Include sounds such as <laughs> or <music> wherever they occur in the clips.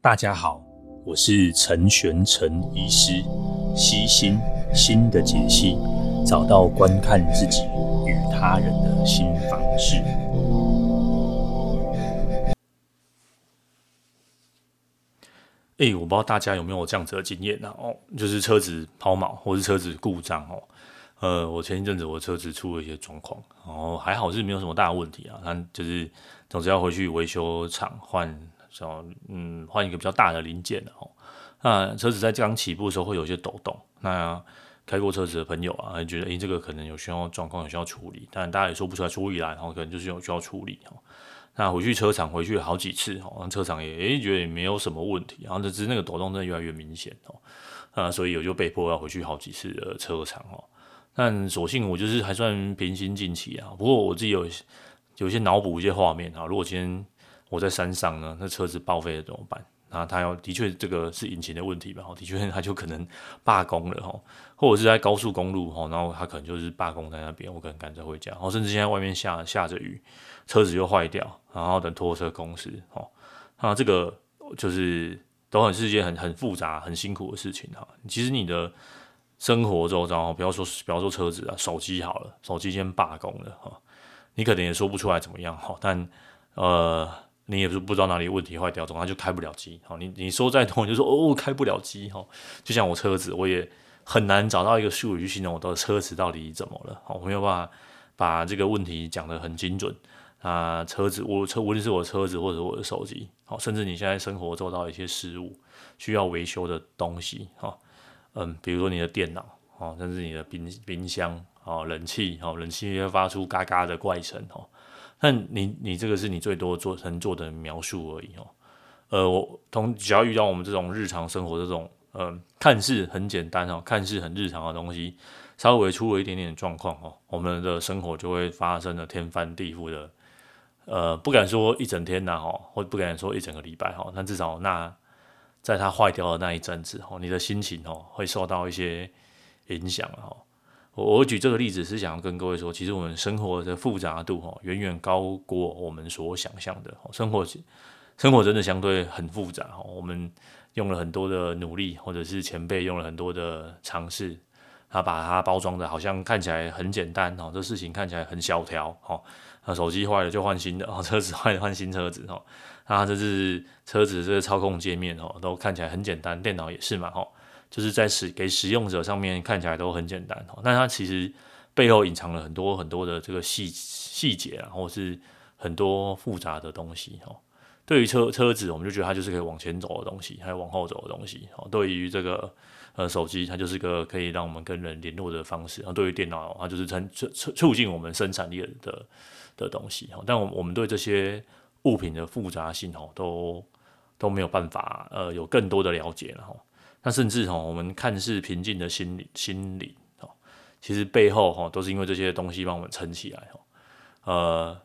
大家好，我是陈玄陈医师，悉心心的解析，找到观看自己与他人的新方式。哎、我不知道大家有没有这样子的经验呢、哦，就是车子抛锚或是车子故障哦。呃，我前一阵子我车子出了一些状况，然后还好是没有什么大问题啊，但就是总之要回去维修厂换。嗯，换一个比较大的零件哦。那车子在刚起步的时候会有一些抖动。那开过车子的朋友啊，觉得诶、这个可能有需要状况，有需要处理。但大家也说不出来处理来，然后可能就是有需要处理哦。那回去车厂回去好几次哦，车厂也诶、觉得也没有什么问题，然后只是那个抖动真的越来越明显哦。那所以我就被迫要回去好几次的车厂哦。但所幸我就是还算平心静气啊。不过我自己有有些脑补一些画面啊。如果今天我在山上呢，那车子报废了怎么办？然后他要的确这个是引擎的问题吧？的确他就可能罢工了哈，或者是在高速公路哈，然后他可能就是罢工在那边，我可能赶着回家，然后甚至现在外面下下着雨，车子又坏掉，然后等拖车公司哦，那这个就是都很是一件很很复杂、很辛苦的事情哈。其实你的生活周遭，不要说不要说车子啊，手机好了，手机先罢工了哈，你可能也说不出来怎么样哈，但呃。你也是不知道哪里问题坏掉，总之就开不了机。好，你你说再多，你就说哦，开不了机。哈，就像我车子，我也很难找到一个术语去形容我的车子到底怎么了。好，我没有办法把这个问题讲得很精准。啊，车子，我车无论是我车子或者我的手机，好，甚至你现在生活做到一些失误，需要维修的东西，哈，嗯，比如说你的电脑，哦，甚至你的冰冰箱，哦，冷气，哦，冷气发出嘎嘎的怪声，哦。但你你这个是你最多做能做的描述而已哦，呃，我同只要遇到我们这种日常生活这种，呃，看似很简单哦，看似很日常的东西，稍微出了一点点状况哦，我们的生活就会发生了天翻地覆的，呃，不敢说一整天呐哈，或不敢说一整个礼拜哈，但至少那在它坏掉的那一阵子哦，你的心情哦会受到一些影响哈。我举这个例子是想要跟各位说，其实我们生活的复杂度哈，远远高过我们所想象的。生活生活真的相对很复杂哈，我们用了很多的努力，或者是前辈用了很多的尝试，他把它包装的好像看起来很简单哦，这事情看起来很小条哦，那手机坏了就换新的哦，车子坏了换新车子哦，那这是车子这个操控界面哦，都看起来很简单，电脑也是嘛哈。就是在使给使用者上面看起来都很简单哦，但它其实背后隐藏了很多很多的这个细细节啊，或是很多复杂的东西哦。对于车车子，我们就觉得它就是可以往前走的东西，还有往后走的东西哦。对于这个呃手机，它就是个可以让我们跟人联络的方式。然后对于电脑，它就是促促促进我们生产力的的东西哦。但我我们对这些物品的复杂性哦，都都没有办法呃有更多的了解了哈。那甚至哈，我们看似平静的心理心理哦，其实背后哈都是因为这些东西帮我们撑起来哈。呃，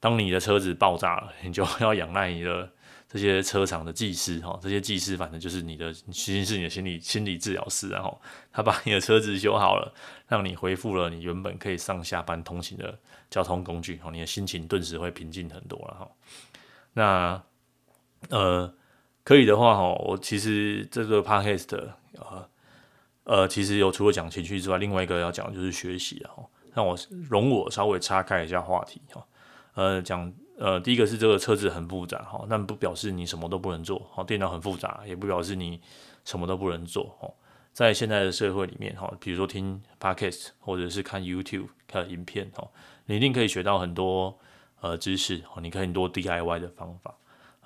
当你的车子爆炸了，你就要仰赖你的这些车厂的技师哈，这些技师反正就是你的，其实是你的心理心理治疗师，然后他把你的车子修好了，让你恢复了你原本可以上下班通行的交通工具，你的心情顿时会平静很多了哈。那呃。可以的话，哈，我其实这个 podcast，呃，呃，其实有除了讲情绪之外，另外一个要讲的就是学习啊。让我容我稍微岔开一下话题哈。呃，讲呃，第一个是这个车子很复杂哈，但不表示你什么都不能做。好，电脑很复杂，也不表示你什么都不能做。哦，在现在的社会里面，哈，比如说听 podcast 或者是看 YouTube 看影片，哈，你一定可以学到很多呃知识。哦，你可以很多 DIY 的方法。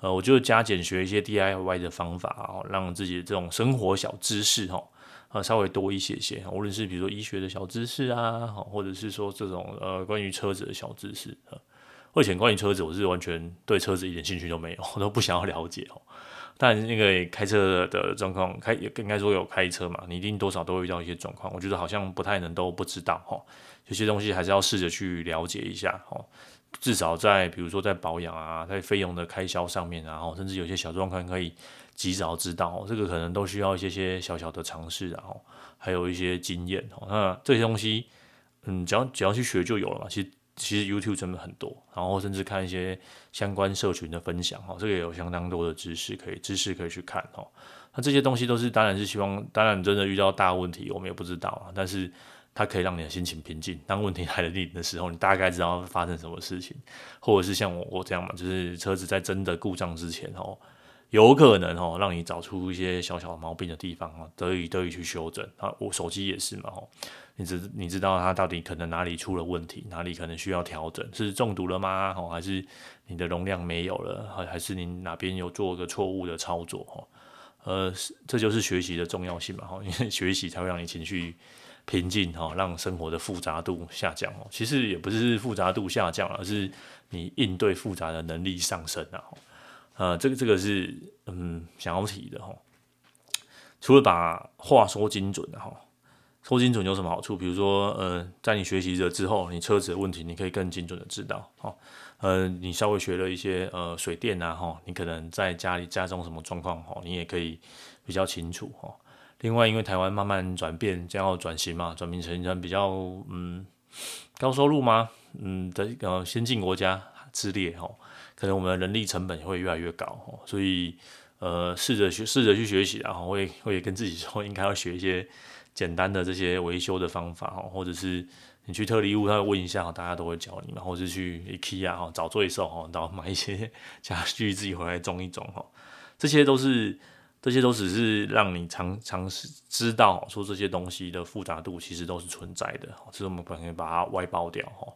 呃，我就加减学一些 DIY 的方法啊，让自己的这种生活小知识哈，呃，稍微多一些些。无论是比如说医学的小知识啊，或者是说这种呃关于车子的小知识。我以前关于车子，我是完全对车子一点兴趣都没有，我都不想要了解哦。但那个开车的状况，开也应该说有开车嘛，你一定多少都会遇到一些状况。我觉得好像不太能都不知道哈，有些东西还是要试着去了解一下哦。至少在比如说在保养啊，在费用的开销上面，然后甚至有些小状况可以及早知道，这个可能都需要一些些小小的尝试，然后还有一些经验。那这些东西，嗯，只要只要去学就有了嘛。其实其实 YouTube 真的很多，然后甚至看一些相关社群的分享哦，这个也有相当多的知识可以知识可以去看哦。那这些东西都是当然是希望，当然真的遇到大问题，我们也不知道啊，但是它可以让你的心情平静。当问题来临的时候，你大概知道发生什么事情，或者是像我我这样嘛，就是车子在真的故障之前哦。有可能哦，让你找出一些小小毛病的地方哦，得以得以去修正啊。我手机也是嘛哦，你知你知道它到底可能哪里出了问题，哪里可能需要调整，是中毒了吗？哦，还是你的容量没有了？还还是你哪边有做个错误的操作？哦，呃，这就是学习的重要性嘛。哦，因为学习才会让你情绪平静哈，让生活的复杂度下降哦。其实也不是复杂度下降，而是你应对复杂的能力上升啊。呃，这个这个是嗯想要提的哈。除了把话说精准的哈，说精准有什么好处？比如说，呃，在你学习了之后，你车子的问题你可以更精准的知道哈。呃，你稍微学了一些呃水电啊哈，你可能在家里家中什么状况哈，你也可以比较清楚哈。另外，因为台湾慢慢转变，将要转型嘛，转变成一比较嗯高收入嘛，嗯的呃先进国家之列哈。可能我们的人力成本也会越来越高，所以呃，试着学，试着去学习，然后会会跟自己说，应该要学一些简单的这些维修的方法，或者是你去特例屋，他会问一下，大家都会教你嘛，或者是去 IKEA 哈找罪受哈，然后买一些家具自己回来装一装哈，这些都是这些都只是让你尝尝试知道说这些东西的复杂度其实都是存在的，只是我们可能把它外包掉哈。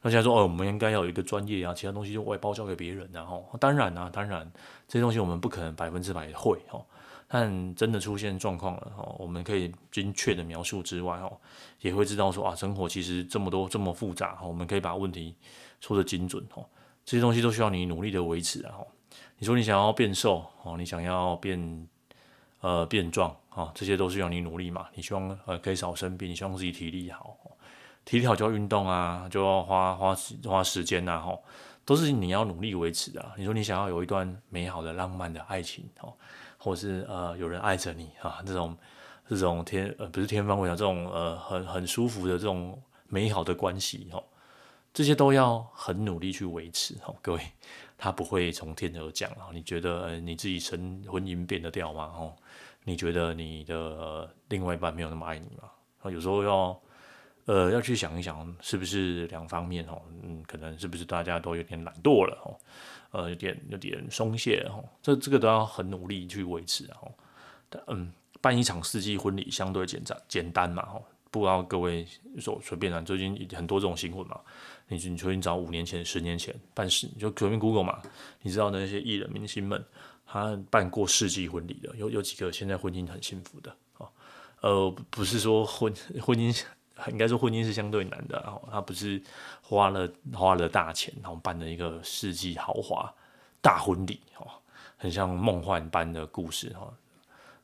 那现在说，哦，我们应该要有一个专业啊，其他东西就外包交给别人，然后当然啊，当然这些东西我们不可能百分之百会哦，但真的出现状况了哦，我们可以精确的描述之外哦，也会知道说啊，生活其实这么多这么复杂，我们可以把问题说得精准哦，这些东西都需要你努力的维持啊。你说你想要变瘦哦，你想要变呃变壮啊，这些都是要你努力嘛，你希望呃可以少生病，希望自己体力好。体力好就要运动啊，就要花花花时间呐，吼，都是你要努力维持的。你说你想要有一段美好的浪漫的爱情，哦，或是呃有人爱着你啊，这种这种天呃不是天方夜谭，这种呃很很舒服的这种美好的关系，哦，这些都要很努力去维持，哦，各位，他不会从天而降啊。你觉得你自己生婚姻变得掉吗？哦，你觉得你的、另外一半没有那么爱你吗？啊，有时候要。呃，要去想一想，是不是两方面哦？嗯，可能是不是大家都有点懒惰了哦？呃，有点有点松懈哦。这这个都要很努力去维持哦。嗯，办一场世纪婚礼相对简单简单嘛哦。不知道各位说随便啊，最近很多这种新闻嘛。你你随便找五年前、十年前办事，你就随便 Google 嘛。你知道那些艺人明星们，他办过世纪婚礼的，有有几个现在婚姻很幸福的哦。呃，不是说婚 <laughs> 婚姻。应该说婚姻是相对难的，哦，他不是花了花了大钱，然后办了一个世纪豪华大婚礼，哦，很像梦幻般的故事，哈。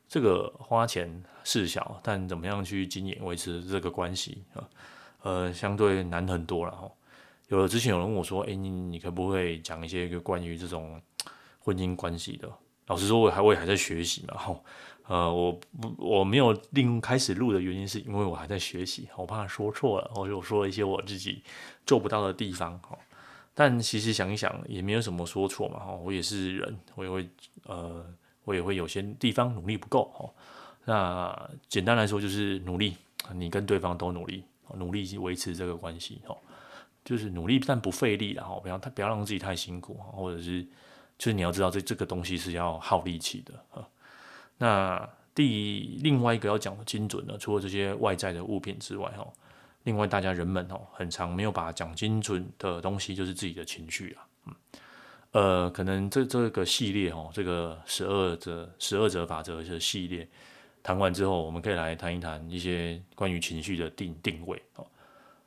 这个花钱事小，但怎么样去经营维持这个关系啊？呃，相对难很多了，哈。有了之前有人问我说，哎，你你可不可以讲一些个关于这种婚姻关系的？老实说，我还我也还在学习嘛，哈。呃，我不我没有另开始录的原因，是因为我还在学习，我怕说错了，或者我说了一些我自己做不到的地方，哈。但其实想一想，也没有什么说错嘛，哈。我也是人，我也会呃，我也会有些地方努力不够，哈。那简单来说就是努力，你跟对方都努力，努力去维持这个关系，哈。就是努力但不费力，然后不要太不要让自己太辛苦，或者是就是你要知道这这个东西是要耗力气的，哈。那第另外一个要讲的精准的，除了这些外在的物品之外，哈，另外大家人们哦，很常没有把讲精准的东西，就是自己的情绪啊，嗯，呃，可能这这个系列哦，这个十二则十二则法则的系列谈完之后，我们可以来谈一谈一些关于情绪的定定位哦，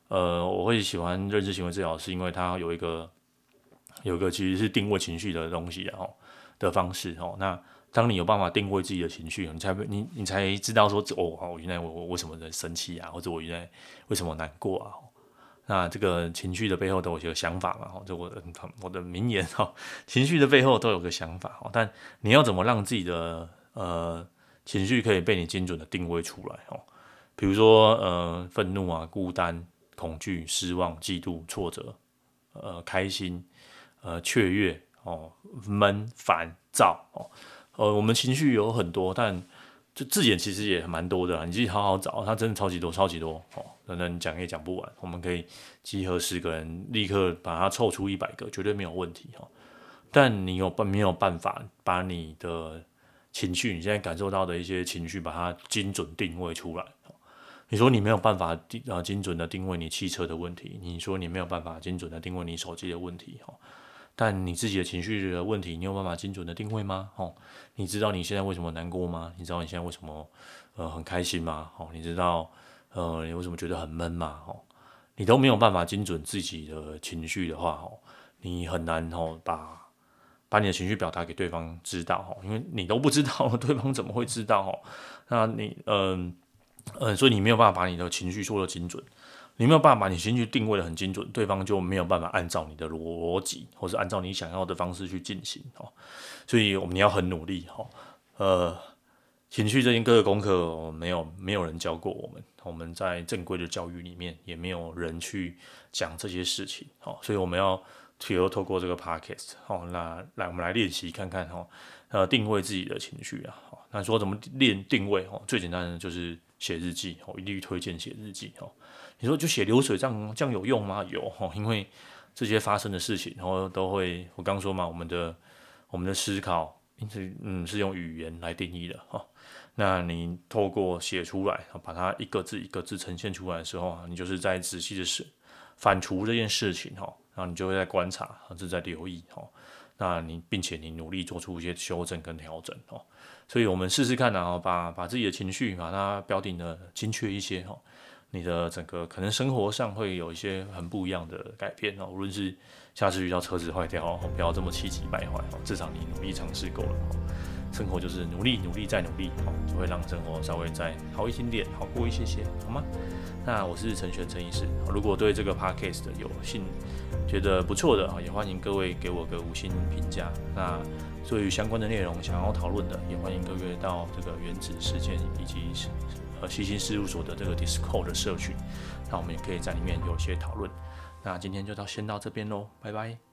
呃，我会喜欢认知行为治疗，是因为它有一个有一个其实是定位情绪的东西哦的方式哦，那。当你有办法定位自己的情绪，你才你你才知道说哦哦，原来我我为什么在生气啊，或者我原来为什么难过啊？那这个情绪的背后都有些想法嘛，就我的 <laughs> 我的名言哈，<laughs> 情绪的背后都有个想法，但你要怎么让自己的呃情绪可以被你精准的定位出来哦？比如说呃愤怒啊、孤单、恐惧、失望、嫉妒、挫折，呃，开心，呃，雀跃，哦，闷、烦躁，哦，呃，我们情绪有很多，但就字眼其实也蛮多的啦，你自己好好找，它真的超级多，超级多，哦，等等讲也讲不完，我们可以集合十个人，立刻把它凑出一百个，绝对没有问题，哦。但你有办没有办法把你的情绪，你现在感受到的一些情绪，把它精准定位出来？你说你没有办法定啊精准的定位你汽车的问题，你说你没有办法精准的定位你手机的问题哈，但你自己的情绪的问题，你有办法精准的定位吗？哦你知道你现在为什么难过吗？你知道你现在为什么呃很开心吗？哦你知道呃你为什么觉得很闷吗？哦你都没有办法精准自己的情绪的话，哦你很难哦把。把你的情绪表达给对方知道，哦因为你都不知道，<laughs> 对方怎么会知道哦？那你，嗯、呃、嗯，所以你没有办法把你的情绪说得精准，你没有办法你情绪定位的很精准，对方就没有办法按照你的逻辑，或是按照你想要的方式去进行哦。所以我们你要很努力哈，呃，情绪这件各个功课没有没有人教过我们，我们在正规的教育里面也没有人去讲这些事情，好，所以我们要。只有透过这个 podcast 哦，那来我们来练习看看哦，呃，定位自己的情绪啊。好那说怎么练定位哦？最简单的就是写日记哦，一律推荐写日记哦。你说就写流水账这样有用吗？有哦，因为这些发生的事情，然后都会我刚说嘛，我们的我们的思考，因此嗯是用语言来定义的哈。那你透过写出来，把它一个字一个字呈现出来的时候啊，你就是在仔细的是反刍这件事情哈。然后你就会在观察，是在留意哦。那你并且你努力做出一些修正跟调整哦。所以我们试试看啊，把把自己的情绪把它标定的精确一些哦。你的整个可能生活上会有一些很不一样的改变哦。无论是下次遇到车子坏掉，不要这么气急败坏哦。至少你努力尝试过了哦。生活就是努力努力再努力哦，就会让生活稍微再好一点点，好过一些些，好吗？那我是陈璇陈医师，如果对这个 podcast 有兴，觉得不错的啊，也欢迎各位给我个五星评价。那对于相关的内容想要讨论的，也欢迎各位到这个原子时间以及呃西心事务所的这个 Discord 的社群，那我们也可以在里面有些讨论。那今天就到先到这边喽，拜拜。